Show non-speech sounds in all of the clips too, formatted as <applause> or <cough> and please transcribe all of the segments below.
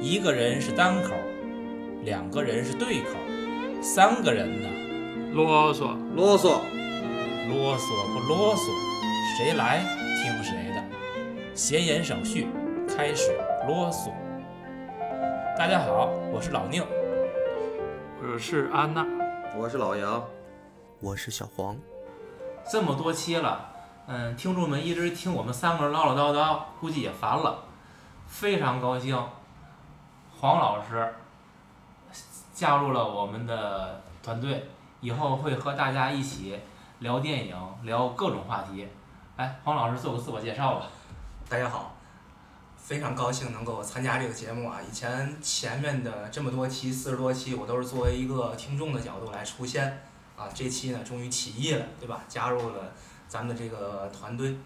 一个人是单口，两个人是对口，三个人呢，啰嗦，啰嗦，啰嗦不啰嗦，谁来听谁的。闲言少叙，开始啰嗦。大家好，我是老宁。我是安娜。我是老杨，我是小黄。这么多期了，嗯，听众们一直听我们三个人唠唠叨叨，估计也烦了。非常高兴，黄老师加入了我们的团队，以后会和大家一起聊电影，聊各种话题。哎，黄老师做个自我介绍吧。大家好，非常高兴能够参加这个节目啊！以前前面的这么多期，四十多期，我都是作为一个听众的角度来出现啊。这期呢，终于起义了，对吧？加入了咱们的这个团队。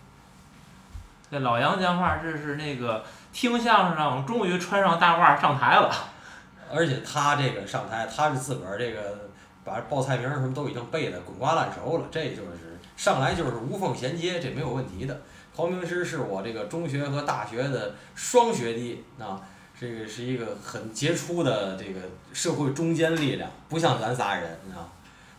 这老杨讲话，这是那个听相声终于穿上大褂上台了。而且他这个上台，他是自个儿这个把报菜名儿什么都已经背得滚瓜烂熟了，这就是上来就是无缝衔接，这没有问题的。陶明师是我这个中学和大学的双学弟啊，这个是一个很杰出的这个社会中坚力量，不像咱仨人啊。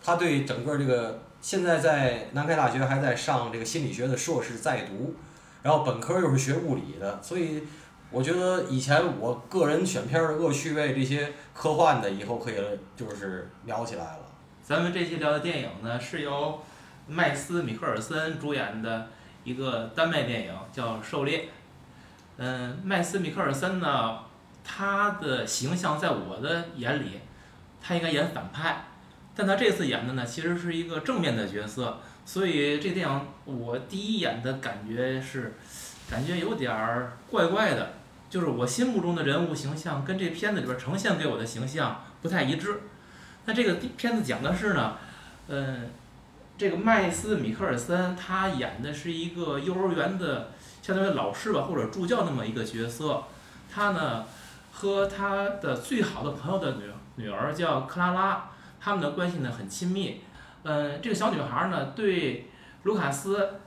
他对整个这个现在在南开大学还在上这个心理学的硕士在读，然后本科又是学物理的，所以我觉得以前我个人选片的恶趣味这些科幻的，以后可以就是聊起来了。咱们这期聊的电影呢，是由麦斯·米克尔森主演的一个丹麦电影，叫《狩猎》。嗯，麦斯·米克尔森呢，他的形象在我的眼里，他应该演反派，但他这次演的呢，其实是一个正面的角色，所以这电影我第一眼的感觉是，感觉有点儿怪怪的，就是我心目中的人物形象跟这片子里边呈现给我的形象不太一致。那这个片子讲的是呢，嗯，这个麦斯·米克尔森他演的是一个幼儿园的相当于老师吧或者助教那么一个角色，他呢和他的最好的朋友的女女儿叫克拉拉，他们的关系呢很亲密。嗯，这个小女孩呢对卢卡斯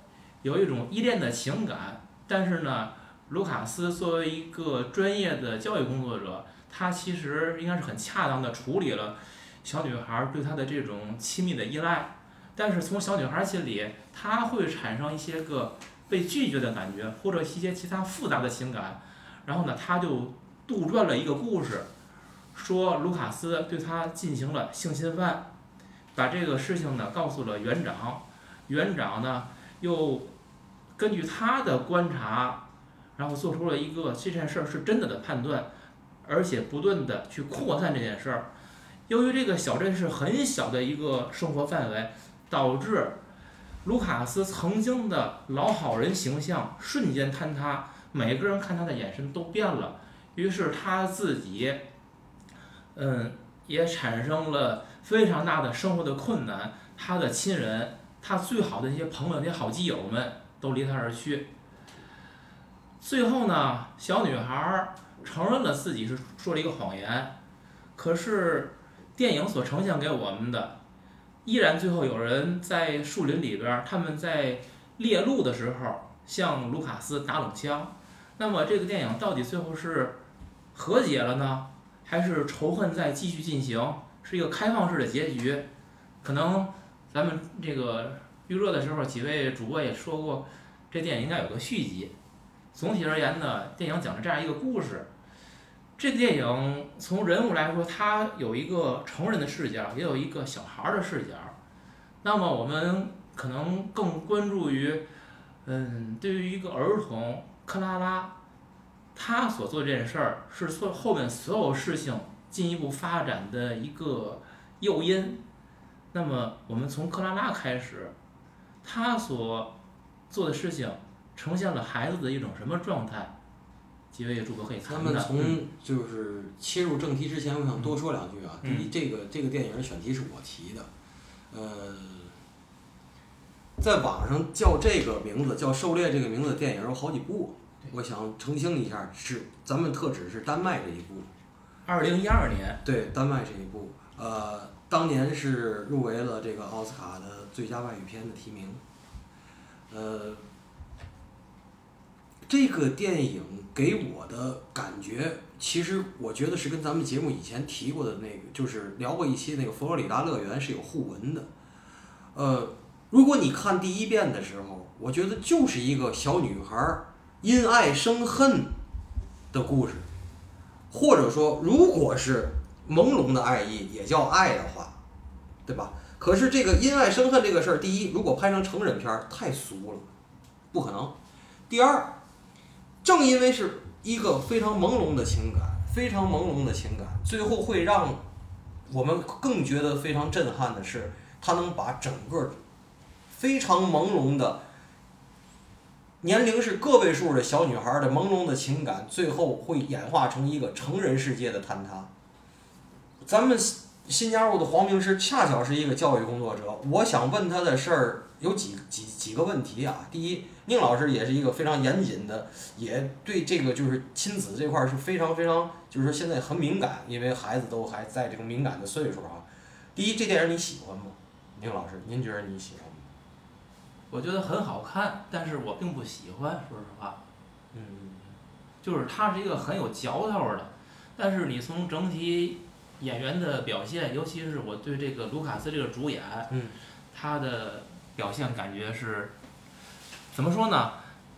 有一种依恋的情感，但是呢，卢卡斯作为一个专业的教育工作者，他其实应该是很恰当的处理了。小女孩对他的这种亲密的依赖，但是从小女孩心里，她会产生一些个被拒绝的感觉，或者一些其他复杂的情感。然后呢，他就杜撰了一个故事，说卢卡斯对她进行了性侵犯，把这个事情呢告诉了园长，园长呢又根据他的观察，然后做出了一个这件事儿是真的的判断，而且不断的去扩散这件事儿。由于这个小镇是很小的一个生活范围，导致卢卡斯曾经的老好人形象瞬间坍塌，每个人看他的眼神都变了。于是他自己，嗯，也产生了非常大的生活的困难。他的亲人，他最好的一些朋友、那些好基友们都离他而去。最后呢，小女孩承认了自己是说了一个谎言，可是。电影所呈现给我们的，依然最后有人在树林里边，他们在猎鹿的时候向卢卡斯打冷枪。那么这个电影到底最后是和解了呢，还是仇恨在继续进行？是一个开放式的结局？可能咱们这个预热的时候，几位主播也说过，这电影应该有个续集。总体而言呢，电影讲了这样一个故事。这个电影从人物来说，它有一个成人的视角，也有一个小孩儿的视角。那么我们可能更关注于，嗯，对于一个儿童克拉拉，他所做这件事儿是所后面所有事情进一步发展的一个诱因。那么我们从克拉拉开始，他所做的事情呈现了孩子的一种什么状态？几位主播可以他们从就是切入正题之前，我想多说两句啊。第一，这个这个电影选题是我提的，呃，在网上叫这个名字叫《狩猎》这个名字的电影有好几部，我想澄清一下，是咱们特指是丹麦这一部。二零一二年。对，丹麦这一部，呃，当年是入围了这个奥斯卡的最佳外语片的提名，呃。这个电影给我的感觉，其实我觉得是跟咱们节目以前提过的那个，就是聊过一期那个佛罗里达乐园是有互文的。呃，如果你看第一遍的时候，我觉得就是一个小女孩因爱生恨的故事，或者说，如果是朦胧的爱意也叫爱的话，对吧？可是这个因爱生恨这个事儿，第一，如果拍成成人片儿太俗了，不可能。第二，正因为是一个非常朦胧的情感，非常朦胧的情感，最后会让我们更觉得非常震撼的是，它能把整个非常朦胧的年龄是个位数的小女孩的朦胧的情感，最后会演化成一个成人世界的坍塌。咱们新新加入的黄明师恰巧是一个教育工作者，我想问他的事儿有几几几个问题啊？第一，宁老师也是一个非常严谨的，也对这个就是亲子这块儿是非常非常，就是说现在很敏感，因为孩子都还在这个敏感的岁数啊。第一，这电影你喜欢吗？宁老师，您觉得你喜欢吗？我觉得很好看，但是我并不喜欢，说实话，嗯就是它是一个很有嚼头儿的，但是你从整体演员的表现，尤其是我对这个卢卡斯这个主演，嗯他的表现感觉是怎么说呢？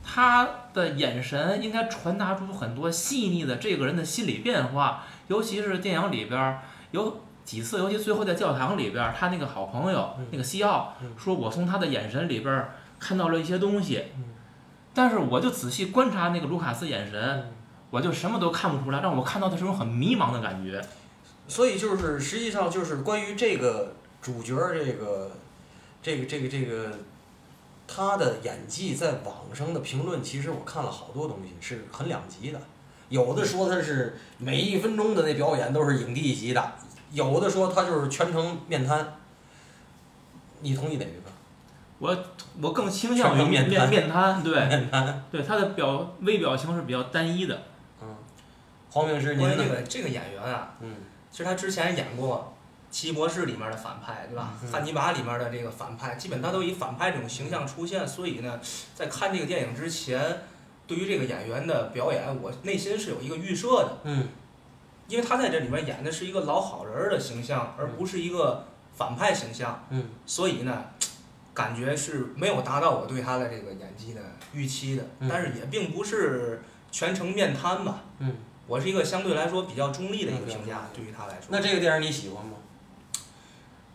他的眼神应该传达出很多细腻的这个人的心理变化，尤其是电影里边有几次，尤其最后在教堂里边，他那个好朋友、嗯那个西奥嗯说：“我从他的眼神里边看到了一些东西。嗯但是我就仔细观察那个卢卡斯眼神，我就什么都看不出来，让我看到的是种很迷茫的感觉。所以就是实际上就是关于这个主角这个这个这个这个他的演技在网上的评论，其实我看了好多东西是很两极的。有的说他是每一分钟的那表演都是影帝级的，有的说他就是全程面瘫。你同意哪一个？我我更倾向于面瘫面面瘫，对面瘫。对，他的表微表情是比较单一的。嗯，黄明师，您关于这个这个演员啊，嗯其实他之前演过《奇异博士》里面的反派，对吧？嗯汉尼拔里面的这个反派，基本他都以反派这种形象出现，所以呢，在看这个电影之前，对于这个演员的表演，我内心是有一个预设的，嗯因为他在这里面演的是一个老好人儿的形象，而不是一个反派形象，嗯所以呢，感觉是没有达到我对他的这个演技的预期的，嗯但是也并不是全程面瘫吧。嗯。我是一个相对来说比较中立的一个嗯评价，对于他来说。那这个电影你喜欢吗？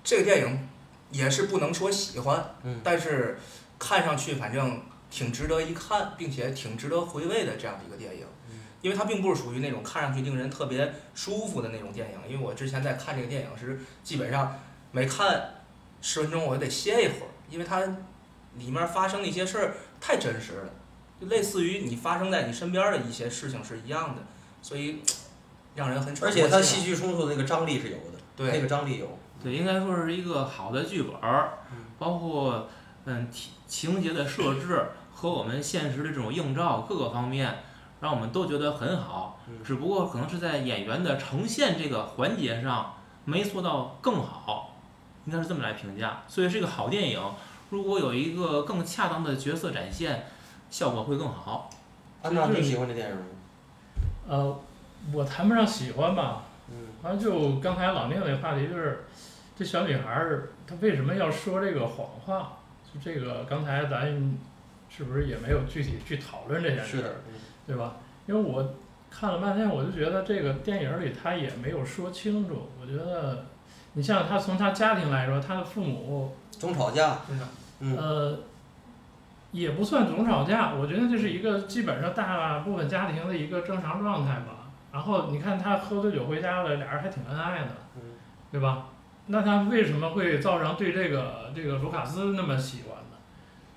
这个电影也是不能说喜欢，嗯但是看上去反正挺值得一看，并且挺值得回味的这样的一个电影。嗯因为它并不是属于那种看上去令人特别舒服的那种电影。因为我之前在看这个电影时，基本上每看十分钟我就得歇一会儿，因为它里面发生的一些事儿太真实了，就类似于你发生在你身边的一些事情是一样的，所以让人很而且它戏剧冲突的那个张力是有的，对那个张力有。对，应该说是一个好的剧本包括嗯情情节的设置和我们现实的这种映照各个方面，让我们都觉得很好嗯。只不过可能是在演员的呈现这个环节上没做到更好，应该是这么来评价。所以是一个好电影，如果有一个更恰当的角色展现，效果会更好。安娜，你喜欢这电影吗？呃，我谈不上喜欢吧，嗯反正就刚才老聂那话题，就是这小女孩儿她为什么要说这个谎话？就这个刚才咱是不是也没有具体去讨论这件事儿，对吧？因为我看了半天，我就觉得这个电影里他也没有说清楚。我觉得，你像他从他家庭来说，他的父母总吵架，真的。嗯呃，也不算总吵架，我觉得这是一个基本上大部分家庭的一个正常状态吧。然后你看他喝醉酒回家了，俩人还挺恩爱的，嗯对吧？那他为什么会造成对这个这个卢卡斯那么喜欢呢？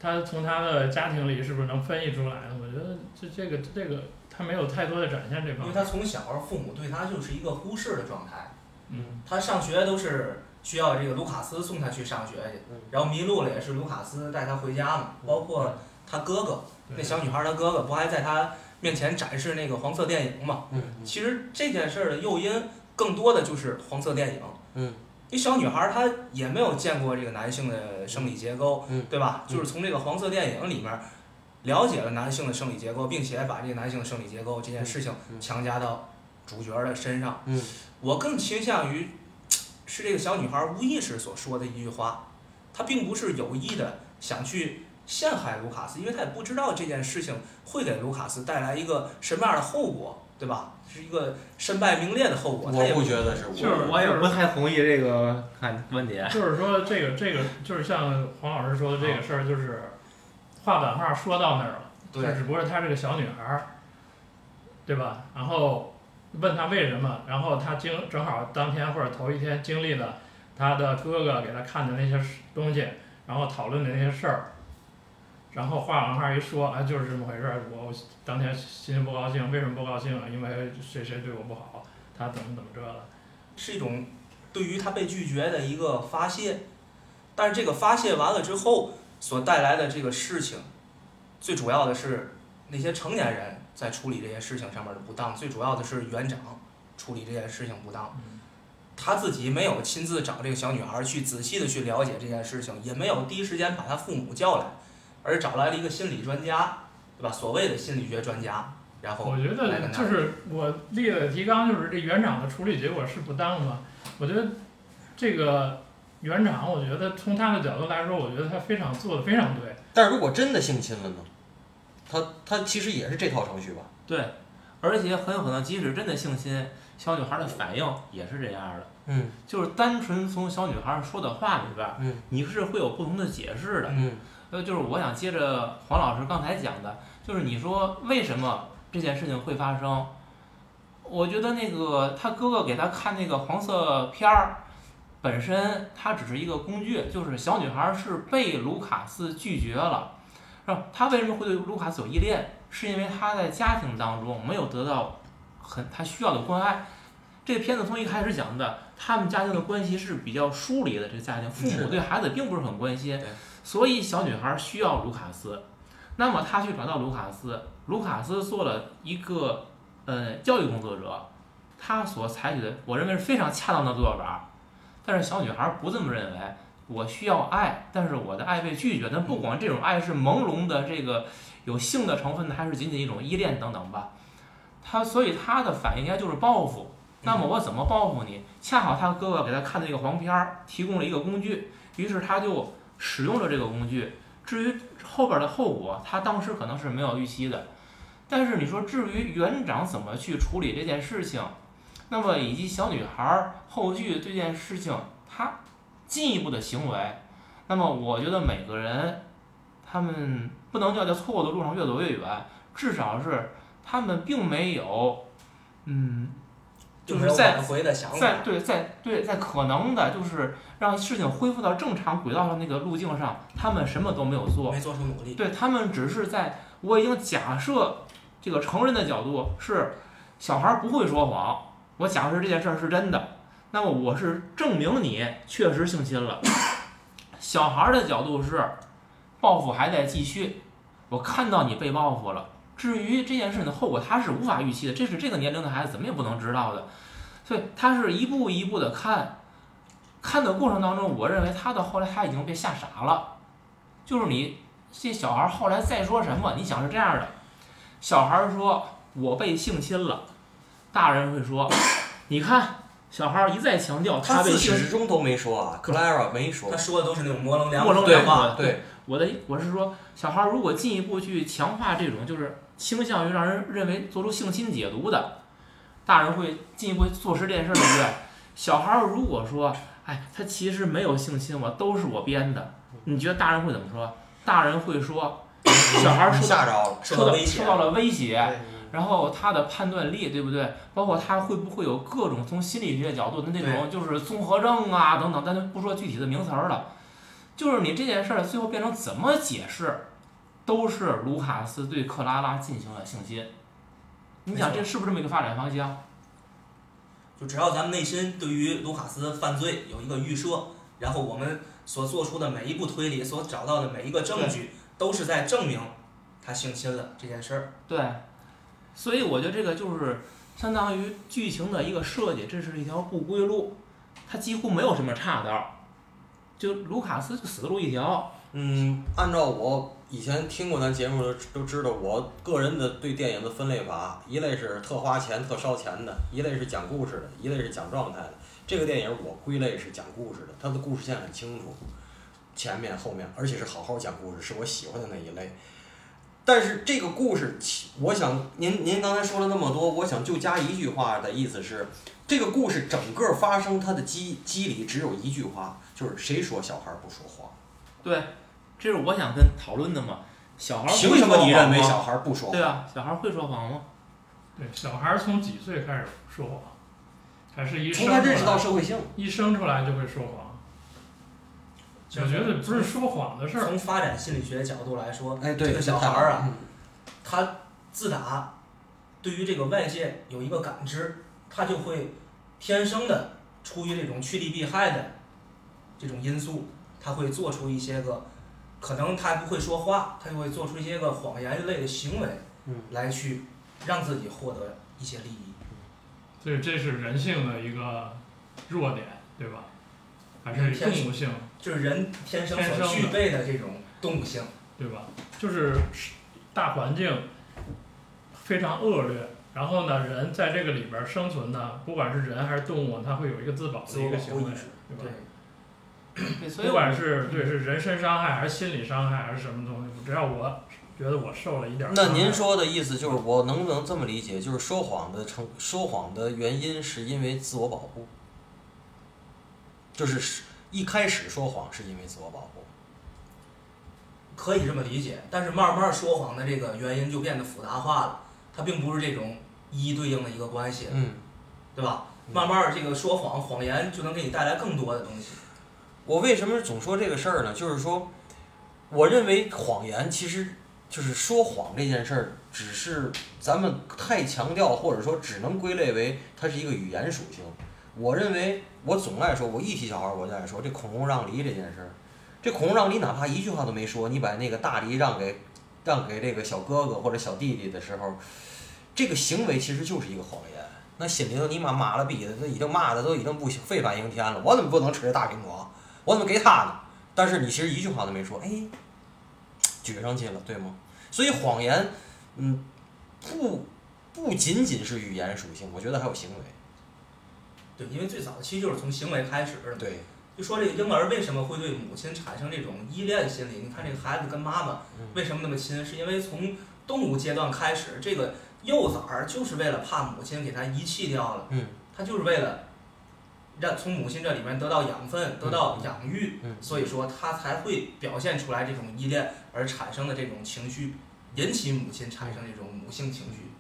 他从他的家庭里是不是能分析出来呢？我觉得这这个这个他没有太多的展现这方面。因为他从小父母对他就是一个忽视的状态，嗯他上学都是需要这个卢卡斯送他去上学去嗯，然后迷路了也是卢卡斯带他回家嘛，包括他哥哥，那小女孩他哥哥不还在他面前展示那个黄色电影嘛？嗯其实这件事儿的诱因更多的就是黄色电影。嗯一小女孩她也没有见过这个男性的生理结构，嗯对吧？嗯就是从这个黄色电影里面了解了男性的生理结构，并且把这个男性的生理结构这件事情嗯强加到主角的身上。嗯我更倾向于 <tsk> 是这个小女孩无意识所说的一句话，她并不是有意的想去陷害卢卡斯，因为她也不知道这件事情会给卢卡斯带来一个什么样的后果，对吧？是一个身败名裂的后果。她也我不觉得是，就是我也不太同意这个看观点。<laughs> 就是说这个这个就是像黄老师说的这个事儿，就是画版画说到那儿了，就对只不过她是个小女孩儿，对吧？然后问她为什么，然后她经正好当天或者头一天经历了她的哥哥给她看的那些东西，然后讨论的那些事儿，然后话往那儿一说，啊，就是这么回事儿，我我当天心情不高兴，为什么不高兴啊？因为谁谁对我不好，他怎么怎么着了。是一种对于他被拒绝的一个发泄，但是这个发泄完了之后所带来的这个事情，最主要的是那些成年人在处理这些事情上面的不当，最主要的是园长处理这件事情不当。嗯他自己没有亲自找这个小女孩去仔细的去了解这件事情，也没有第一时间把他父母叫来，而找来了一个心理专家，对吧？所谓的心理学专家，然后我觉得就是我立的提纲就是这园长的处理结果是不当嘛。我觉得这个园长，我觉得从他的角度来说，我觉得他非常做的非常对。但是如果真的性侵了呢？他他其实也是这套程序吧？对，而且很有可能，即使真的性侵，小女孩的反应也是这样的，嗯就是单纯从小女孩说的话里边儿，嗯你是会有不同的解释的。嗯呃，就是我想接着黄老师刚才讲的，就是你说为什么这件事情会发生？我觉得那个他哥哥给他看那个黄色片儿，本身它只是一个工具，就是小女孩是被卢卡斯拒绝了，是吧？他为什么会对卢卡斯有依恋？是因为他在家庭当中没有得到很他需要的关爱。这个片子从一开始讲的，他们家庭的关系是比较疏离的，这个家庭父母对孩子并不是很关心对，所以小女孩需要卢卡斯。那么她去找到卢卡斯，卢卡斯做了一个呃教育工作者，他所采取的，我认为是非常恰当的做法。但是小女孩不这么认为，我需要爱，但是我的爱被拒绝。但不管这种爱是朦胧的，这个有性的成分的，还是仅仅一种依恋等等吧，他所以他的反应应该就是报复。那么我怎么报复你？恰好他哥哥给他看的这个黄片儿提供了一个工具，于是他就使用了这个工具。至于后边的后果，他当时可能是没有预期的。但是你说至于园长怎么去处理这件事情，那么以及小女孩后续这件事情她进一步的行为，那么我觉得每个人他们不能叫在错误的路上越走越远，至少是他们并没有，嗯，就是在回的想法。在对在对在可能的就是让事情恢复到正常轨道上那个路径上，他们什么都没有做，没做出努力。对他们只是在我已经假设这个成人的角度是小孩不会说谎，我假设这件事儿是真的，那么我是证明你确实性侵了。小孩的角度是报复还在继续，我看到你被报复了。至于这件事情的后果，他是无法预期的，这是这个年龄的孩子怎么也不能知道的，所以他是一步一步的看，看的过程当中，我认为他到后来他已经被吓傻了，就是你这小孩后来再说什么，你想是这样的，小孩说我被性侵了，大人会说，你看小孩一再强调他自被性始至终都没说啊，Clara 没说他。说的都是那种模棱两模棱可对两可的话。对，我的我是说，小孩如果进一步去强化这种就是倾向于让人认为做出性侵解读的，大人会进一步坐实这件事儿，对不对？小孩如果说，哎，他其实没有性侵我，都是我编的，你觉得大人会怎么说？大人会说，<laughs> 小孩儿受到。受到受到了威胁，然后他的判断力，对不对？包括他会不会有各种从心理学角度的那种就是综合症啊等等，但就不说具体的名词儿了，就是你这件事儿最后变成怎么解释，都是卢卡斯对克拉拉进行了性侵。你想这是不是这么一个发展方向？就只要咱们内心对于卢卡斯犯罪有一个预设，然后我们所做出的每一步推理，所找到的每一个证据，都是在证明他性侵了这件事儿。对，所以我觉得这个就是相当于剧情的一个设计，这是一条不归路，它几乎没有什么岔道，就卢卡斯就死路一条。嗯，按照我以前听过咱节目的都知道，我个人的对电影的分类法，一类是特花钱、特烧钱的，一类是讲故事的，一类是讲状态的。这个电影我归类是讲故事的，它的故事线很清楚，前面后面，而且是好好讲故事，是我喜欢的那一类。但是这个故事，我想您您刚才说了那么多，我想就加一句话的意思是，这个故事整个发生它的机机理只有一句话，就是谁说小孩不说谎？对，这是我想跟讨论的嘛。小孩儿凭什么你认为小孩不说谎？对啊，小孩儿会说谎吗？对，小孩儿从几岁开始说谎？还是一生从他认识到社会性，一生出来就会说谎？我觉得不是说谎的事儿，从发展心理学角度来说，哎，对，这个小孩儿啊，嗯他自打对于这个外界有一个感知，他就会天生的出于这种趋利避害的这种因素，他会做出一些个可能他不会说话，他就会做出一些个谎言类的行为嗯，来去让自己获得一些利益。所以这是人性的一个弱点，对吧？还是天动物性，就是人天生所具备的这种动物性。对吧？就是大环境非常恶劣，然后呢，人在这个里边儿生存呢，不管是人还是动物，它会有一个自保的一个行为，对吧？对，<clears throat> 对，所以不管是对是人身伤害还是心理伤害还是什么东西，只要我觉得我受了一点那您说的意思就是，我能不能这么理解？就是说谎的成说谎的原因是因为自我保护，就是一开始说谎是因为自我保护。可以这么理解，但是慢慢说谎的这个原因就变得复杂化了，它并不是这种一一对应的一个关系，嗯，对吧？嗯慢慢儿这个说谎谎言就能给你带来更多的东西。我为什么总说这个事儿呢？就是说，我认为谎言其实就是说谎这件事儿，只是咱们太强调，或者说只能归类为它是一个语言属性。我认为，我总爱说，我一提小孩儿我就爱说这孔融让梨这件事儿。这孔融让梨哪怕一句话都没说，你把那个大梨让给让给这个小哥哥或者小弟弟的时候，这个行为其实就是一个谎言。那心里头你妈妈了逼的，都已经骂的都已经不行，非反应天了。我怎么不能吃这大苹果？我怎么给他呢？但是你其实一句话都没说，哎，撅上去了，对吗？所以谎言，嗯，不不仅仅是语言属性，我觉得还有行为。对，因为最早期就是从行为开始的。对，就说这个婴儿为什么会对母亲产生这种依恋心理？你看这个孩子跟妈妈嗯为什么那么亲？是因为从动物阶段开始，这个幼崽儿就是为了怕母亲给他遗弃掉了，嗯它就是为了让从母亲这里面得到养分、得到养育，嗯，所以说他才会表现出来这种依恋而产生的这种情绪，引起母亲产生这种母性情绪。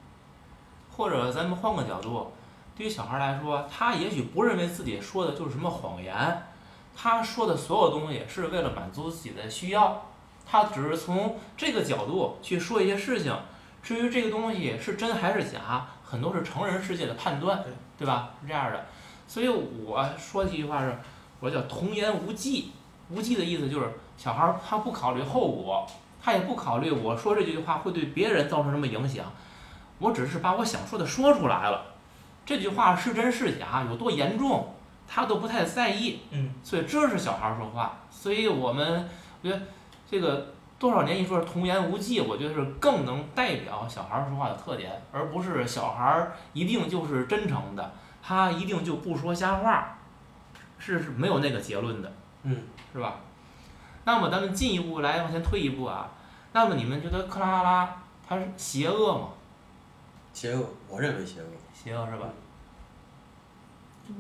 或者咱们换个角度，对于小孩来说，他也许不认为自己说的就是什么谎言，他说的所有东西是为了满足自己的需要，他只是从这个角度去说一些事情。至于这个东西是真还是假，很多是成人世界的判断，对对吧？是这样的。所以我说的一句话是，我叫童言无忌。无忌的意思就是小孩儿他不考虑后果，他也不考虑我说这句话会对别人造成什么影响。我只是把我想说的说出来了，这句话是真是假，有多严重，他都不太在意。嗯，所以这是小孩儿说话。所以我们我觉得这个多少年一说童言无忌，我觉得是更能代表小孩儿说话的特点，而不是小孩儿一定就是真诚的，他一定就不说瞎话，是是没有那个结论的。嗯，是吧？那么咱们进一步来往前推一步啊，那么你们觉得克拉拉拉他是邪恶吗？邪恶，我认为邪恶。邪恶是吧？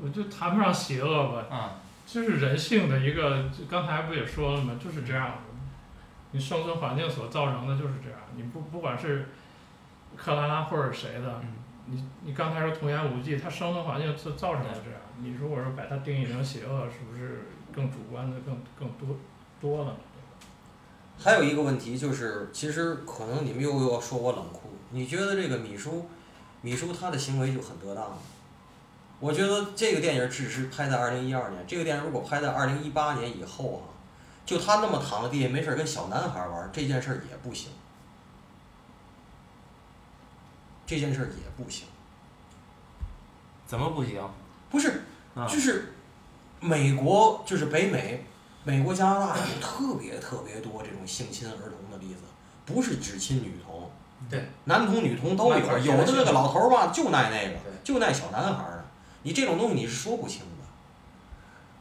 我就谈不上邪恶吧，嗯，就是人性的一个，就刚才不也说了吗？就是这样的，你生存环境所造成的就是这样。你不不管是克拉拉或者谁的，嗯你你刚才说童言无忌，他生存环境是造成了这样。你如果说把它定义成邪恶，是不是更主观的更更多多了呢？还有一个问题就是，其实可能你们又要说我冷酷，你觉得这个米叔，米叔他的行为就很得当吗？我觉得这个电影只是拍在二零一二年，这个电影如果拍在二零一八年以后啊，就他那么躺在地下没事儿跟小男孩玩儿，这件事儿也不行。这件事儿也不行，怎么不行？不是，啊就是美国就是北美，美国、加拿大有特别特别多这种性侵儿童的例子，不是只亲女童，对，男童女童都有，有的那个老头儿吧就爱那个，就爱小男孩儿的，你这种东西你是说不清的。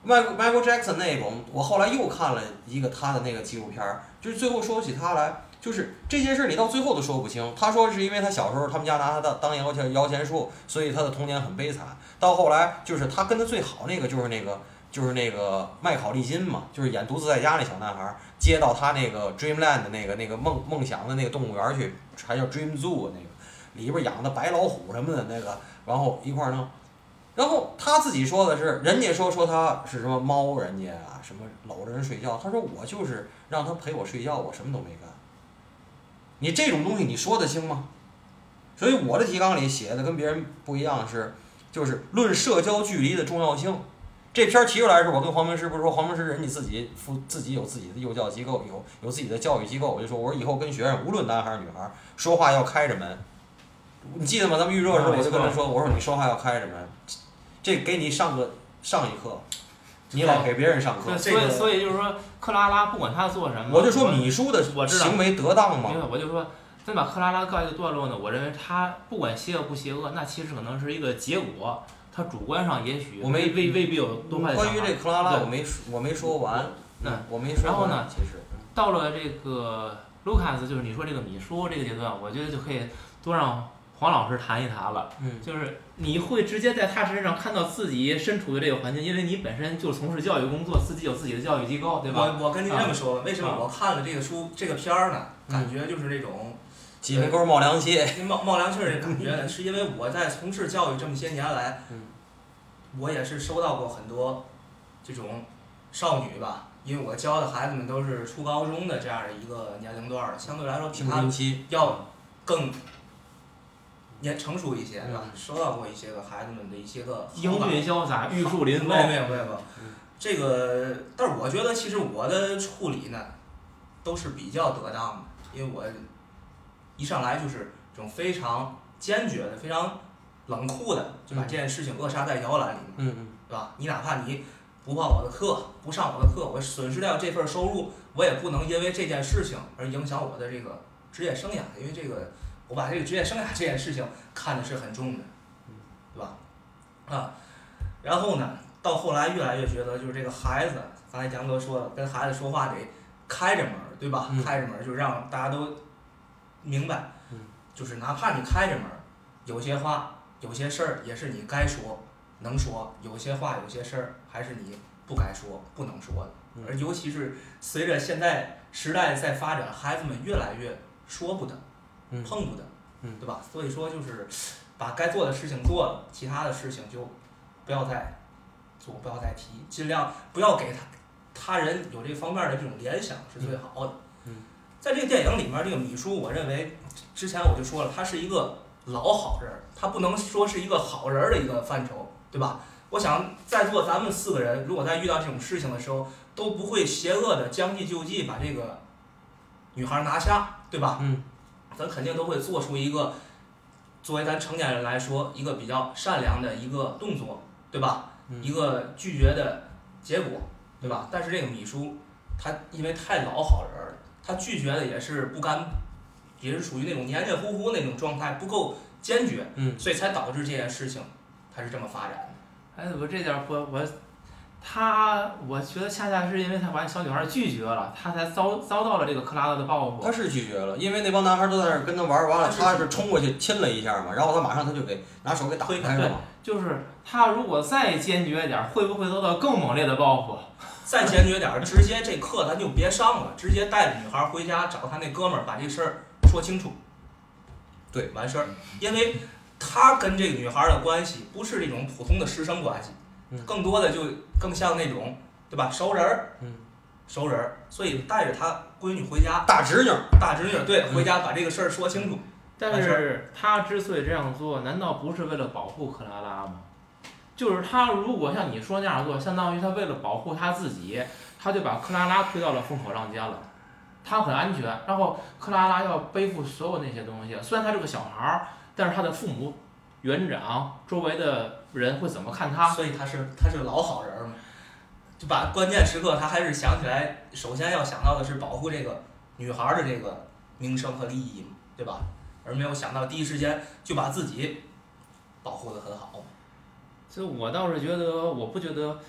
迈 Michael Jackson 那种，我后来又看了一个他的那个纪录片儿，就是最后说起他来，就是这些事儿你到最后都说不清。他说是因为他小时候他们家拿他当当摇钱摇钱树，所以他的童年很悲惨。到后来就是他跟他最好那个就是那个就是那个麦考利金嘛，就是演独自在家那小男孩，接到他那个 Dreamland 的那个那个梦梦想的那个动物园去，还叫 Dream Zoo 那个，里边养的白老虎什么的那个，然后一块儿弄。然后他自己说的是，人家说说他是什么猫人家啊，什么搂着人睡觉，他说我就是让他陪我睡觉，我什么都没干。你这种东西你说得清吗？所以我的提纲里写的跟别人不一样是，就是论社交距离的重要性。这篇提出来的时候，我跟黄明师不是说黄明师人家自己负自己有自己的幼教机构，有有自己的教育机构，我就说我说以后跟学生无论男孩儿女孩儿说话要开着门。你记得吗？咱们预热的时候我就跟他说，我说你说话要开着门，这给你上个上一课，你老给别人上课对，。所以所以就是说，克拉拉不管他做什么，我就说米叔的我知道行为得当吗？我就说，咱把克拉拉告一个段落呢，我认为他不管邪恶不邪恶，那其实可能是一个结果，他主观上也许我没未未未必有多坏的想关于这克拉拉，我没我没说完，嗯，我没说完。然后呢其实到了这个卢卡斯，就是你说这个米叔这个阶段，我觉得就可以多让黄老师谈一谈了。嗯，就是你会直接在他身上看到自己身处的这个环境，因为你本身就从事教育工作，自己有自己的教育机构，对吧？我我跟您这么说吧，为什么啊我看了这个书这个片儿呢？嗯感觉就是这种鸡皮沟冒凉气。冒冒凉气儿的感觉呢，<laughs> 是因为我在从事教育这么些年来嗯，我也是收到过很多这种少女吧，因为我教的孩子们都是初高中的这样的一个年龄段儿的，相对来说比青他们春期要更年成熟一些？收到过一些个孩子们的一些个英俊潇洒，玉树临风没。有没有没有这个，但是我觉得其实我的处理呢，都是比较得当的，因为我一上来就是这种非常坚决的、非常冷酷的，就把嗯这件事情扼杀在摇篮里面，嗯嗯对吧？你哪怕你不报我的课，不上我的课，我损失掉这份收入，我也不能因为这件事情而影响我的这个职业生涯，因为这个我把这个职业生涯这件事情看的是很重的，对吧？啊，然后呢，到后来越来越觉得就是这个孩子，刚才杨哥说了，跟孩子说话得开着门儿，对吧？嗯开着门儿就让大家都明白嗯，就是哪怕你开着门儿，有些话、有些事儿也是你该说、能说；有些话、有些事儿还是你不该说、不能说的。嗯而尤其是随着现在时代在发展，孩子们越来越说不得、嗯碰不得，嗯对吧？所以说就是把该做的事情做了，其他的事情就不要再做，不要再提，尽量不要给他他人有这方面的这种联想是最好的。嗯在这个电影里面，这个米叔，我认为之前我就说了，他是一个老好人儿，他不能说是一个好人儿的一个范畴，对吧？我想在座咱们四个人，如果在遇到这种事情的时候，都不会邪恶的将计就计把这个女孩拿下，对吧？嗯，咱肯定都会做出一个作为咱成年人来说，一个比较善良的一个动作，对吧？嗯一个拒绝的结果，对吧？但是这个米叔，他因为太老好人了，他拒绝的也是不甘，也是属于那种黏黏糊糊那种状态，不够坚决，嗯所以才导致这件事情它是这么发展的。哎，我这点儿我我他，我觉得恰恰是因为他把小女孩拒绝了，他才遭遭到了这个克拉拉的报复他。是拒绝了，因为那帮男孩都在那儿跟他玩儿，完了他是冲过去亲了一下嘛，然后他马上他就给拿手给打开了嘛。就是他如果再坚决点儿，会不会遭到更猛烈的报复？再坚决点儿，直接这课咱就别上了，直接带着女孩回家找他那哥们儿，把这事儿说清楚。对，完事儿，因为他跟这个女孩儿的关系不是这种普通的师生关系，嗯更多的就更像那种对吧熟人儿，嗯，熟人儿，所以带着他闺女回家，大侄女儿，大侄女儿对嗯回家把这个事儿说清楚。但是他之所以这样做，难道不是为了保护克拉拉吗？就是他如果像你说那样做，相当于他为了保护他自己，他就把克拉拉推到了风口浪尖了。他很安全，然后克拉拉要背负所有那些东西。虽然他是个小孩儿，但是他的父母、园长、周围的人会怎么看他？所以他是他是个老好人儿嘛。就把关键时刻他还是想起来，首先要想到的是保护这个女孩儿的这个名声和利益嘛，对吧？而没有想到第一时间就把自己保护的很好。所以我倒是觉得，我不觉得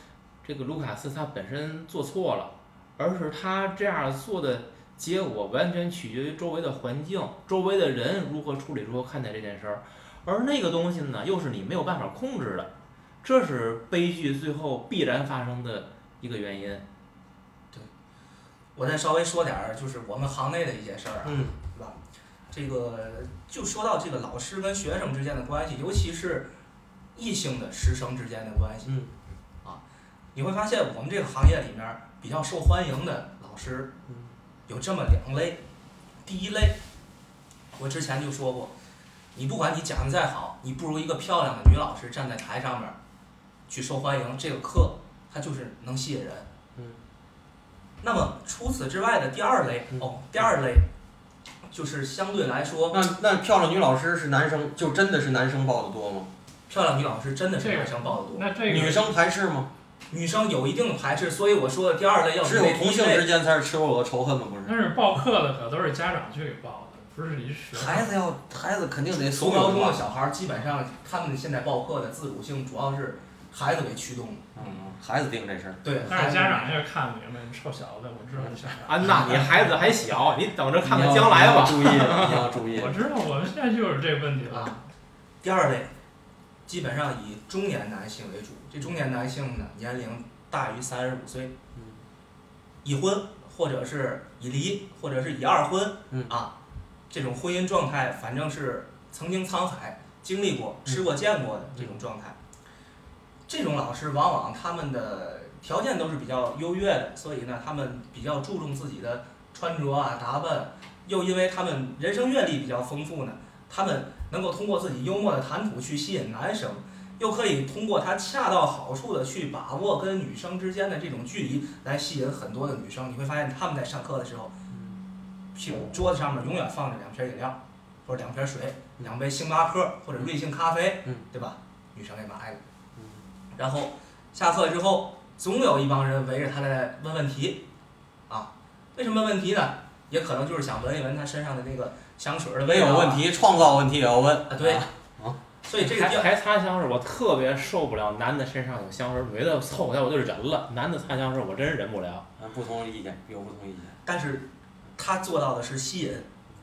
这个卢卡斯他本身做错了，而是他这样做的结果完全取决于周围的环境、周围的人如何处理、如何看待这件事儿，而那个东西呢，又是你没有办法控制的，这是悲剧最后必然发生的一个原因。对我再稍微说点儿，就是我们行内的一些事儿啊，嗯对吧？这个就说到这个老师跟学生之间的关系，尤其是异性的师生之间的关系，嗯啊你会发现我们这个行业里面比较受欢迎的老师嗯有这么两类。第一类，我之前就说过，你不管你讲的再好，你不如一个漂亮的女老师站在台上面儿去受欢迎，这个课它就是能吸引人。嗯。那么除此之外的第二类嗯哦，第二类就是相对来说，那那漂亮女老师是男生，就真的是男生报的多吗？漂亮女老师真的是男生报的多，那这个女生排斥吗？女生有一定的排斥，所以我说的第二类要只有同性之间才是赤裸裸的仇恨吗？不是。但是报课的可都是家长去给报的，不是你。孩子要孩子肯定得从高中的小孩儿，基本上他们现在报课的自主性主要是孩子给驱动的。嗯，孩子定这事儿。对，但是家长也看不明白，臭小子，我知道你想啥。安娜，你孩子还小，你等着看看将来吧。你要注意，你要注意。我知道，我们现在就是这问题了。啊，第二类，基本上以中年男性为主。这中年男性呢，年龄大于三十五岁，嗯已婚或者是已离或者是已二婚，嗯啊，这种婚姻状态，反正是曾经沧海经历过、嗯吃过、见过的这种状态。这种老师往往他们的条件都是比较优越的，所以呢，他们比较注重自己的穿着啊、打扮，又因为他们人生阅历比较丰富呢，他们能够通过自己幽默的谈吐去吸引男生，又可以通过他恰到好处的去把握跟女生之间的这种距离，来吸引很多的女生。你会发现他们在上课的时候，屁股桌子上面永远放着两瓶饮料，或者两瓶水，两杯星巴克或者瑞幸咖啡嗯，对吧？女生给买了嗯，然后下课之后，总有一帮人围着他来问问题，啊，为什么问问题呢？也可能就是想闻一闻他身上的那个香水儿的味道、啊。没有问题，创造问题也要问。啊，对啊，所以这个还还擦香水，我特别受不了男的身上有香水味的，凑合下我就忍了。男的擦香水，我真忍不了。啊，不同意见，有不同意见。但是他做到的是吸引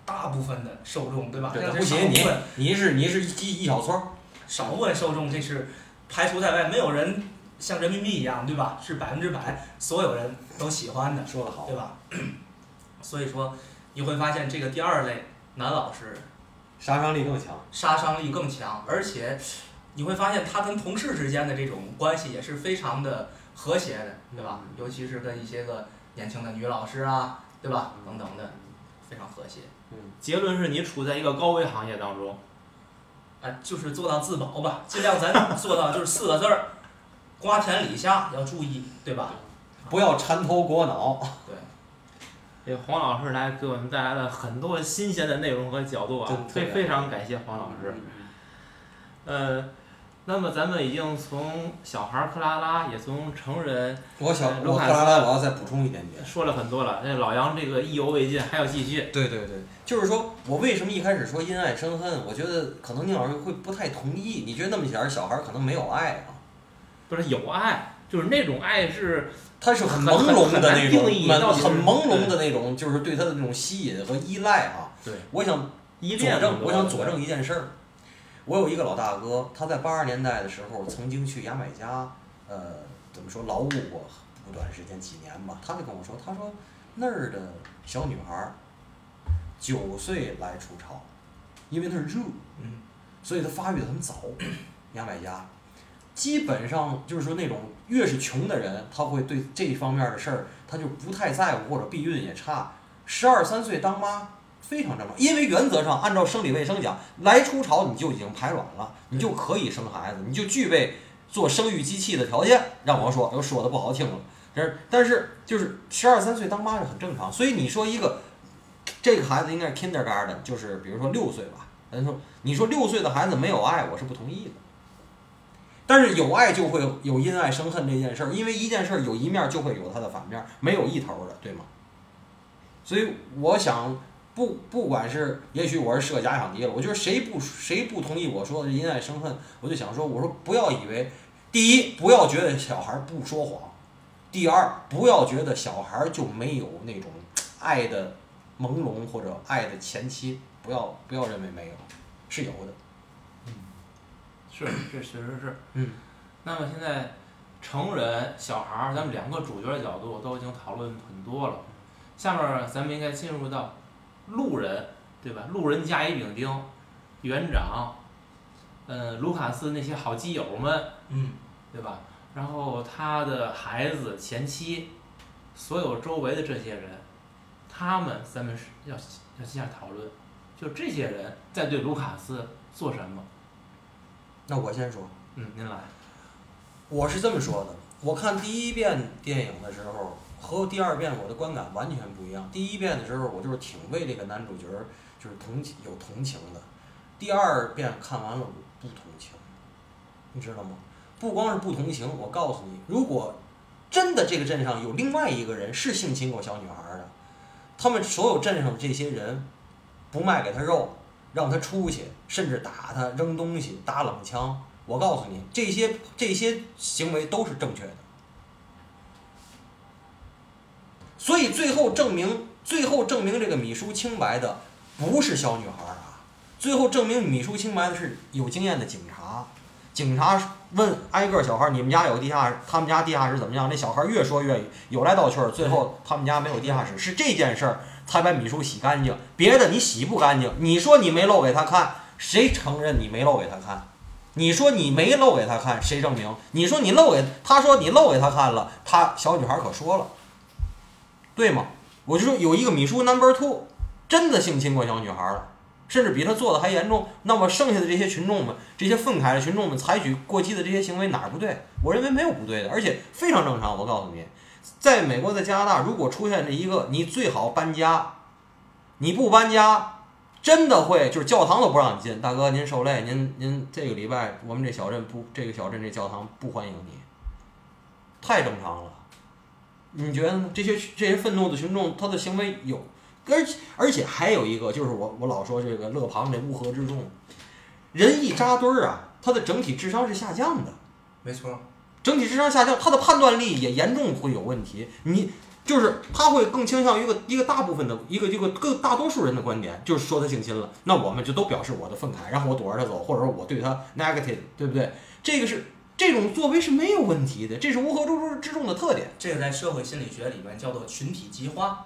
大部分的受众，对吧？对不行你少部分你是您是一一小撮儿，少部分受众这是排除在外，没有人像人民币一样，对吧？是百分之百所有人都喜欢的，说得好对。吧？<clears throat> 所以说你会发现这个第二类男老师杀伤力更强。杀伤力更强，而且你会发现他跟同事之间的这种关系也是非常的和谐的，对吧？尤其是跟一些个年轻的女老师啊，对吧？等等的，非常和谐。结论是你处在一个高危行业当中。啊，就是做到自保吧，尽量咱做到就是四个字儿，瓜田李下要注意，对吧？不要缠头裹脑。对，<laughs> 这黄老师来给我们带来了很多新鲜的内容和角度啊，非非常感谢黄老师。呃，那么咱们已经从小孩儿克拉拉，也从成人我小我克拉拉，我要再补充一点点。说了很多了。那老杨这个意犹未尽，还要继续。对对对，就是说我为什么一开始说因爱生恨？我觉得可能宁老师会不太同意。你觉得那么点儿小孩儿可能没有爱啊？不是有爱，就是那种爱是他是很很朦胧的那种，很朦胧的那种，就是对他的那种吸引和依赖啊。对，我想依佐证，恋我想佐证一件事儿。我有一个老大哥，他在八十年代的时候曾经去牙买加，呃，怎么说劳务过不短时间几年吧。他就跟我说，他说那儿的小女孩儿九岁来出潮，因为那儿热，嗯，所以她发育的很早。牙买加基本上就是说那种越是穷的人，他会对这方面的事儿他就不太在乎，或者避孕也差。十二三岁当妈非常正常，因为原则上按照生理卫生讲，来初潮你就已经排卵了，你就可以生孩子，你就具备做生育机器的条件。让我说，又说的不好听了，但是但是就是十二三岁当妈是很正常，所以你说一个这个孩子应该是 kindergarten，就是比如说六岁吧，咱说你说六岁的孩子没有爱，我是不同意的。但是有爱就会有因爱生恨这件事儿，因为一件事儿有一面儿就会有它的反面儿，没有一头儿的，对吗？所以我想，不不管是，也许我是设假想敌了，我觉得谁不谁不同意我说的因爱生恨，我就想说，我说不要以为，第一不要觉得小孩儿不说谎，第二不要觉得小孩儿就没有那种爱的朦胧或者爱的前期，不要不要认为没有，是有的。嗯是，这确实是。嗯。那么现在成人、小孩儿，咱们两个主角的角度都已经讨论很多了。下面儿咱们应该进入到路人，对吧？路人甲乙丙丁，园长，嗯，卢卡斯那些好基友们，嗯，对吧？然后他的孩子、前妻，所有周围的这些人，他们咱们是要要进行讨论，就这些人在对卢卡斯做什么？那我先说。嗯，您来。我是这么说的，我看第一遍电影的时候和第二遍我的观感完全不一样。第一遍的时候，我就是挺为这个男主角儿就是同情有同情的，第二遍看完了我不同情，你知道吗？不光是不同情，我告诉你，如果真的这个镇上有另外一个人是性侵过小女孩的，他们所有镇上的这些人不卖给他肉，让他出去，甚至打他、扔东西、打冷枪。我告诉你，这些这些行为都是正确的，所以最后证明，最后证明这个米叔清白的不是小女孩儿啊，最后证明米叔清白的是有经验的警察。警察问挨个小孩儿：“你们家有地下室？他们家地下室怎么样？”那小孩儿越说越有来道去儿，最后他们家没有地下室，是这件事儿才把米叔洗干净。别的你洗不干净，你说你没露给他看，谁承认你没露给他看？你说你没露给他看，谁证明？你说你露给他说你露给他看了，他小女孩可说了，对吗？我就说有一个米叔 number two，真的性侵过小女孩了，甚至比他做的还严重。那么剩下的这些群众们，这些愤慨的群众们采取过激的这些行为哪儿不对？我认为没有不对的，而且非常正常。我告诉你，在美国，在加拿大，如果出现这一个，你最好搬家，你不搬家。真的会，就是教堂都不让你进，大哥您受累，您您这个礼拜我们这小镇不，这个小镇这教堂不欢迎你，太正常了。你觉得呢？这些这些愤怒的群众，他的行为有，而且而且还有一个，就是我我老说这个勒庞这乌合之众，人一扎堆儿啊，他的整体智商是下降的，没错。整体智商下降，他的判断力也严重会有问题。你。就是他会更倾向于一个一个大部分的一个一个更大多数人的观点，就是说他性侵了，那我们就都表示我的愤慨，然后我躲着他走，或者说我对他 negative，对不对？这个是这种作为是没有问题的，这是乌合之之众的特点。这个在社会心理学里面叫做群体极化。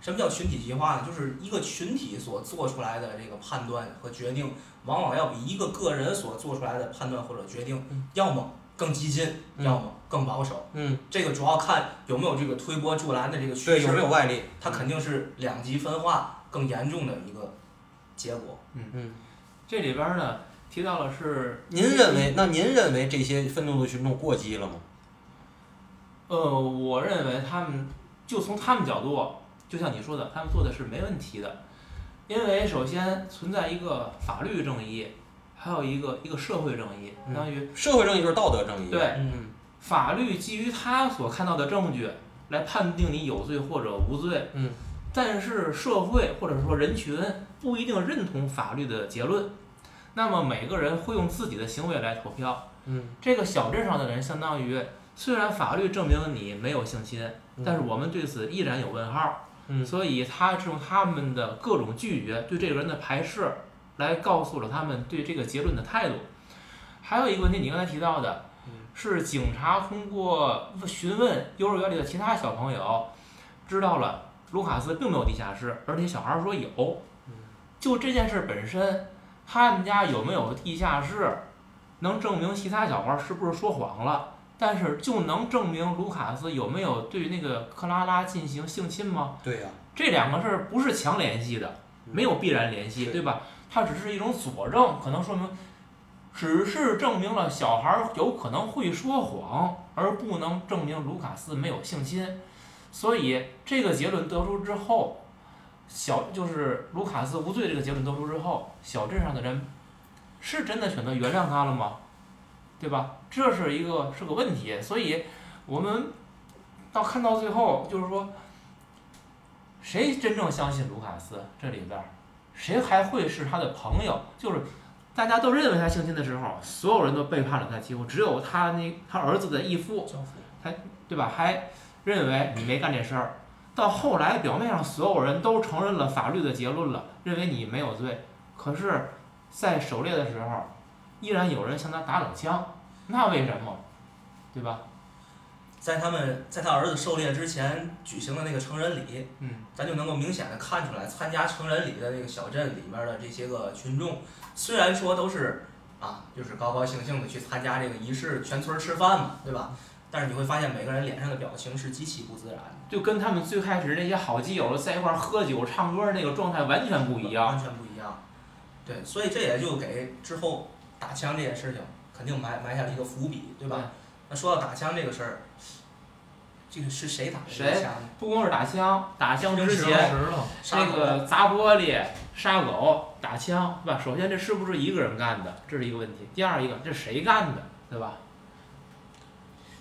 什么叫群体极化呢？就是一个群体所做出来的这个判断和决定，往往要比一个个人所做出来的判断或者决定，要么更激进，要么更保守。嗯，这个主要看有没有这个推波助澜的这个趋势。对，有没有外力？它肯定是两极分化更严重的一个结果。嗯嗯，这里边儿呢提到了是，您认为？那您认为这些愤怒的群众过激了吗？呃，我认为他们就从他们角度，就像你说的，他们做的是没问题的，因为首先存在一个法律正义，还有一个一个社会正义，相当于社会正义就是道德正义。对，嗯，法律基于他所看到的证据来判定你有罪或者无罪，嗯，但是社会或者说人群不一定认同法律的结论，那么每个人会用自己的行为来投票，嗯，这个小镇上的人相当于虽然法律证明你没有性侵，但是我们对此依然有问号，嗯。所以他是用他们的各种拒绝对这个人的排斥来告诉了他们对这个结论的态度。还有一个问题，你刚才提到的，是警察通过询问幼儿园里的其他小朋友，知道了卢卡斯并没有地下室，而且小孩儿说有。就这件事本身，他们家有没有地下室，能证明其他小孩儿是不是说谎了，但是就能证明卢卡斯有没有对那个克拉拉进行性侵吗？对呀、这两个事儿不是强联系的，没有必然联系，对对吧？它只是一种佐证，可能说明，只是证明了小孩儿有可能会说谎，而不能证明卢卡斯没有性侵。所以这个结论得出之后，小就是卢卡斯无罪这个结论得出之后，小镇上的人是真的选择原谅他了吗？对吧？这是一个是个问题，所以我们到看到最后，就是说，谁真正相信卢卡斯这里边儿，谁还会是他的朋友？就是大家都认为他性侵的时候，所有人都背叛了他，几乎只有他那他儿子的义父，他对吧？还认为你没干这事儿。到后来，表面上所有人都承认了法律的结论了，认为你没有罪。可是，在狩猎的时候，依然有人向他打冷枪，那为什么？对吧？在他们在他儿子狩猎之前举行的那个成人礼，嗯，咱就能够明显的看出来，参加成人礼的那个小镇里面的这些个群众，虽然说都是啊，就是高高兴兴的去参加这个仪式，全村吃饭嘛，对吧？但是你会发现每个人脸上的表情是极其不自然的，就跟他们最开始那些好基友在一块儿喝酒唱歌那个状态完全不一样。完全不一样。对，所以这也就给之后打枪这件事情肯定埋埋下了一个伏笔，对吧？那说到打枪这个事儿，这个是谁打的这个谁枪呢？不光是打枪，打枪之前，石头，杀那个砸玻璃、杀狗、打枪，对吧？首先这是不是一个人干的，这是一个问题。第二一个，这谁干的，对吧？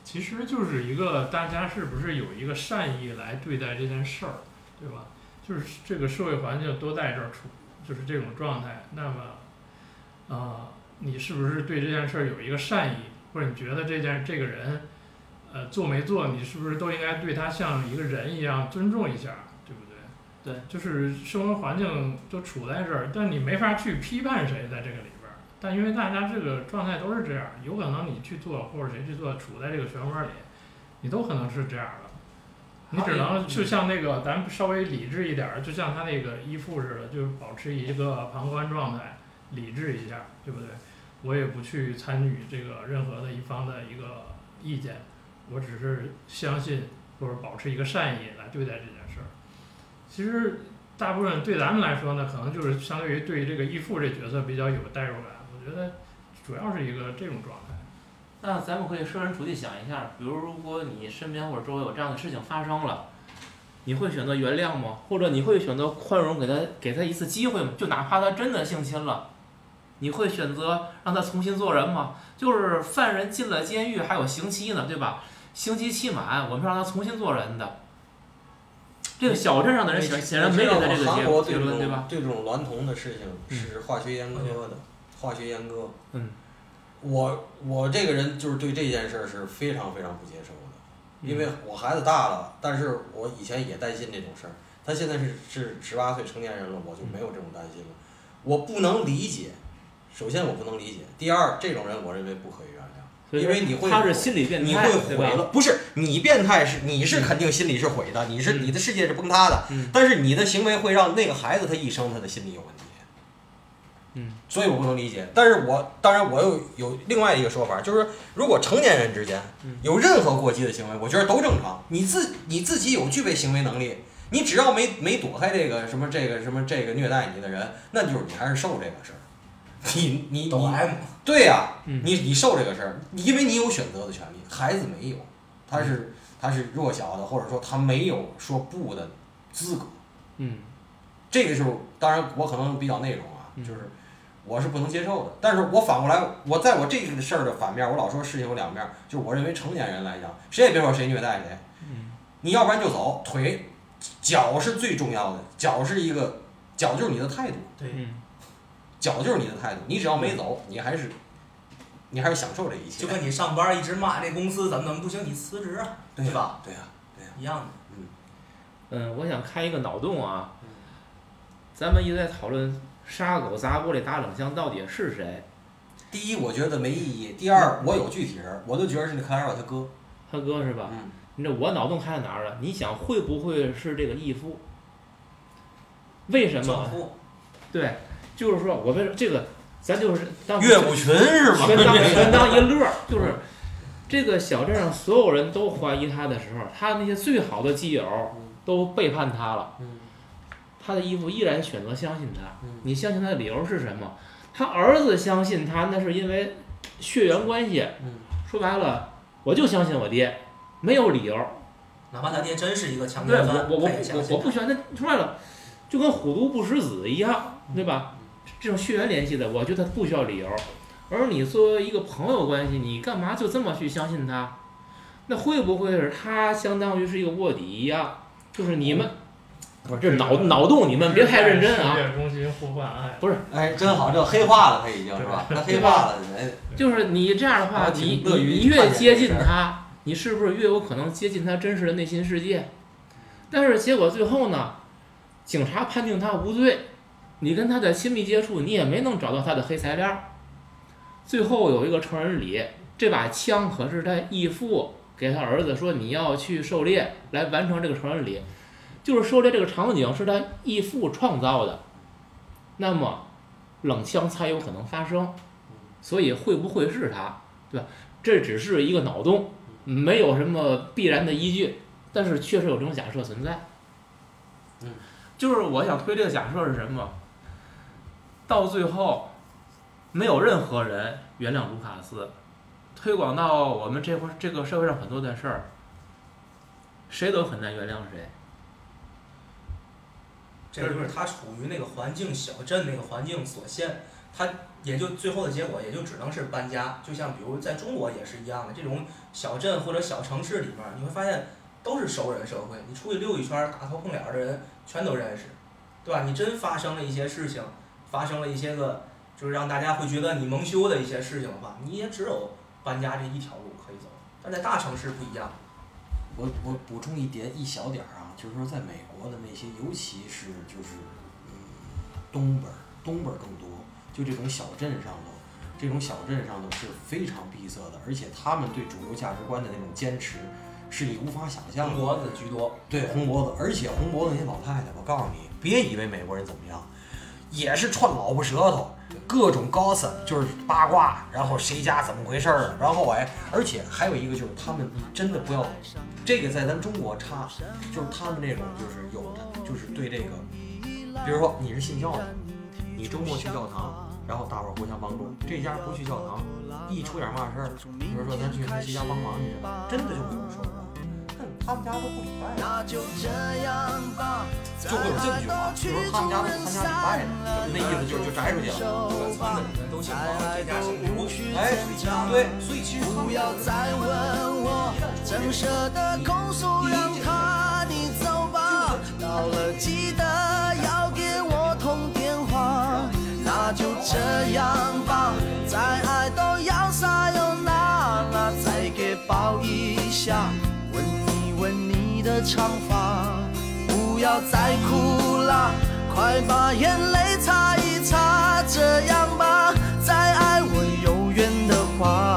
其实就是一个大家是不是有一个善意来对待这件事儿，对吧？就是这个社会环境都在这儿处，就是这种状态。那么，啊、你是不是对这件事儿有一个善意，或者你觉得这件这个人，呃，做没做，你是不是都应该对他像一个人一样尊重一下，对不对？对，就是生活环境都处在这儿，但你没法去批判谁在这个里。但因为大家这个状态都是这样，有可能你去做或者谁去做，处在这个漩涡里，你都可能是这样的。你只能就像那个，咱们稍微理智一点儿，就像他那个依附似的，就是保持一个旁观状态，理智一下，对不对？我也不去参与这个任何的一方的一个意见，我只是相信或者保持一个善意来对待这件事儿。其实大部分对咱们来说呢，可能就是相对于对这个义父这角色比较有代入感。我觉得主要是一个这种状态。那咱们可以设身处地想一下，比如如果你身边或者周围有这样的事情发生了，你会选择原谅吗？或者你会选择宽容，给他给他一次机会吗？就哪怕他真的性侵了，你会选择让他重新做人吗？就是犯人进了监狱还有刑期呢，对吧？刑期期满，我们是让他重新做人的。这个小镇上的人显显然没给他这个结结论，对吧？这种娈童的事情是化学阉割的，化学阉割。嗯。我我这个人就是对这件事儿是非常非常不接受的，嗯因为我孩子大了，但是我以前也担心这种事儿。他现在是是十八岁成年人了，我就没有这种担心了。我不能理解，首先我不能理解，第二这种人我认为不可以原谅。因为你会他是心理变态，你会毁了，不是你变态是你是肯定心理是毁的，你是嗯你的世界是崩塌的，嗯但是你的行为会让那个孩子他一生他的心理有问题，嗯，所以我不能理解。但是我当然我又有另外一个说法，就是如果成年人之间嗯有任何过激的行为，我觉得都正常。你自你自己有具备行为能力，你只要没没躲开这个什么这个什么这个虐待你的人，那就是你还是受这个事儿。你你抖你 M，对呀、嗯你你受这个事儿，因为你有选择的权利，孩子没有，他是他是弱小的，或者说他没有说不的资格。嗯这个时候，当然我可能比较内容啊，嗯就是我是不能接受的。但是我反过来，我在我这个事儿的反面，我老说事情有两面儿，就是我认为成年人来讲，谁也别说谁虐待谁，嗯你要不然就走，腿、脚是最重要的，脚是一个，脚就是你的态度，对，嗯，脚就是你的态度，你只要没走，你还是，你还是享受这一切，就跟你上班一直骂这公司怎么怎么不行，你辞职啊，对呀吧？对呀、一样的。嗯，我想开一个脑洞啊，咱们一直在讨论杀狗、砸玻璃、打冷枪到底是谁？第一，我觉得没意义；第二，我有具体人，我都觉得是那克莱尔他哥。他哥是吧？嗯，你这我脑洞开在哪儿了？你想会不会是这个义夫？为什么？对，就是说我们这个，咱就是当岳不群是吗？全当 <laughs> 全当一乐儿，就是这个小镇上所有人都怀疑他的时候，他那些最好的基友都背叛他了，嗯他的义父依然选择相信他。嗯你相信他的理由是什么？他儿子相信他，那是因为血缘关系。嗯说白了，我就相信我爹，没有理由。哪怕他爹真是一个强对奸犯，我我我他也相信我我不喜欢，那说白了，就跟虎毒不食子一样，对吧？这种血缘联系的，我觉得不需要理由。而你作为一个朋友关系，你干嘛就这么去相信他？那会不会是他相当于是一个卧底一样？就是你们，不是这脑脑洞，你们别太认真啊！心互换爱，哎，真好，这黑化了，他已经是吧？他黑化了，人就是你这样的话，你你你越接近他，你是不是越有可能接近他真实的内心世界？但是结果最后呢，警察判定他无罪，你跟他的亲密接触，你也没能找到他的黑材料。最后有一个成人礼，这把枪可是他义父给他儿子说你要去狩猎来完成这个成人礼，就是狩猎这个场景是他义父创造的，那么冷枪才有可能发生。所以会不会是他，对吧？这只是一个脑洞，没有什么必然的依据，但是确实有这种假设存在。嗯，就是我想推这个假设是什么？到最后，没有任何人原谅卢卡斯，推广到我们这会这个社会上很多的事儿，谁都很难原谅谁。这个就是他处于那个环境小镇那个环境所限，他也就最后的结果也就只能是搬家。就像比如在中国也是一样的，这种小镇或者小城市里面，你会发现都是熟人社会，你出去溜一圈，打头碰脸的人全都认识，对吧？你真发生了一些事情，发生了一些个就是让大家会觉得你蒙羞的一些事情的话，你也只有搬家这一条路可以走。但在大城市不一样，我我补充一点一小点儿，就是说在美国的那些，尤其是就是嗯东边儿东边儿更多，就这种小镇上头，这种小镇上头是非常闭塞的，而且他们对主流价值观的那种坚持，是你无法想象的。红脖子居多。对红脖子，而且红脖子那些老太太，我告诉你，别以为美国人怎么样，也是串老婆舌头，各种 gossip 就是八卦，然后谁家怎么回事儿，然后哎，而且还有一个就是他们真的不要，这个在咱中国差，就是他们那种就是有的就是对这个，比如说你是信教的，你周末去教堂，然后大伙儿互相帮助，这家不去教堂，一出点嘛事儿，比如说咱去他谁家帮忙去，真的就会有人说出来，他们家都不礼拜。那就这样吧，就会有这么句话，就说他们家都不参加礼拜，那意思就是就摘出去了。短餐的人都姓王，这家姓刘。哎，对，所以其实他们不要再问我，真舍得控诉，让他你走吧。到了记得要给我通电话，那就这样吧，再爱都要撒又那拉，再给抱一下，的长发，不要再哭了，快把眼泪擦一擦，这样吧，再爱我有缘的话。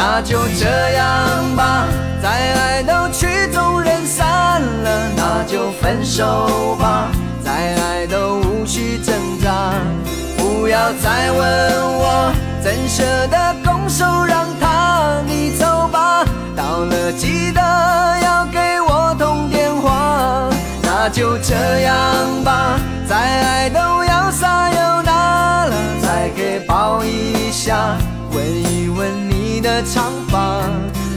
那就这样吧，再爱都曲终人散了，那就分手吧，再爱都无需挣扎。不要再问我，怎舍得拱手让他你走吧。到了记得要给我通电话，那就这样吧，再爱都要撒又那了，再给抱一下，长发，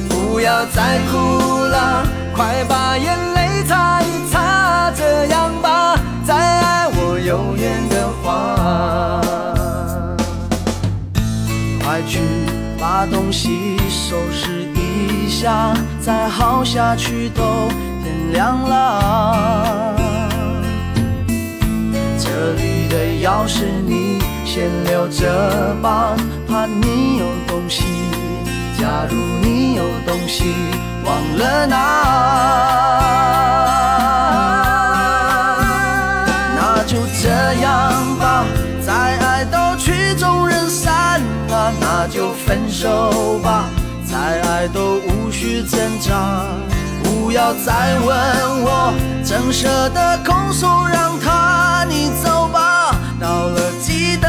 不要再哭了，快把眼泪擦一擦，这样吧，再爱我有缘的话，快去把东西收拾一下，再耗下去都天亮了。这里的钥匙你先留着吧，怕你有东西。假如你有东西忘了拿，那就这样吧，再爱都曲终人散啊，那就分手吧，再爱都无需挣扎。不要再问我，怎舍得控诉，让他你走吧。到了记得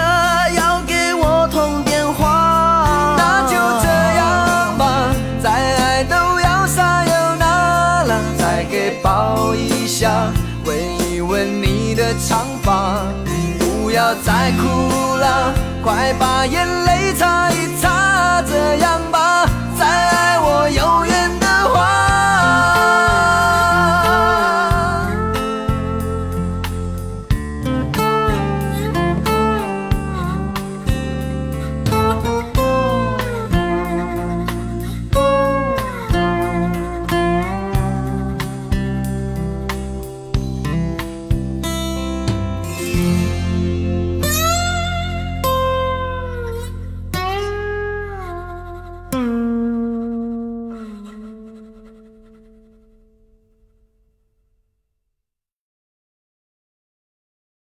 别哭了，快把眼泪擦一擦。这样吧，再爱我有。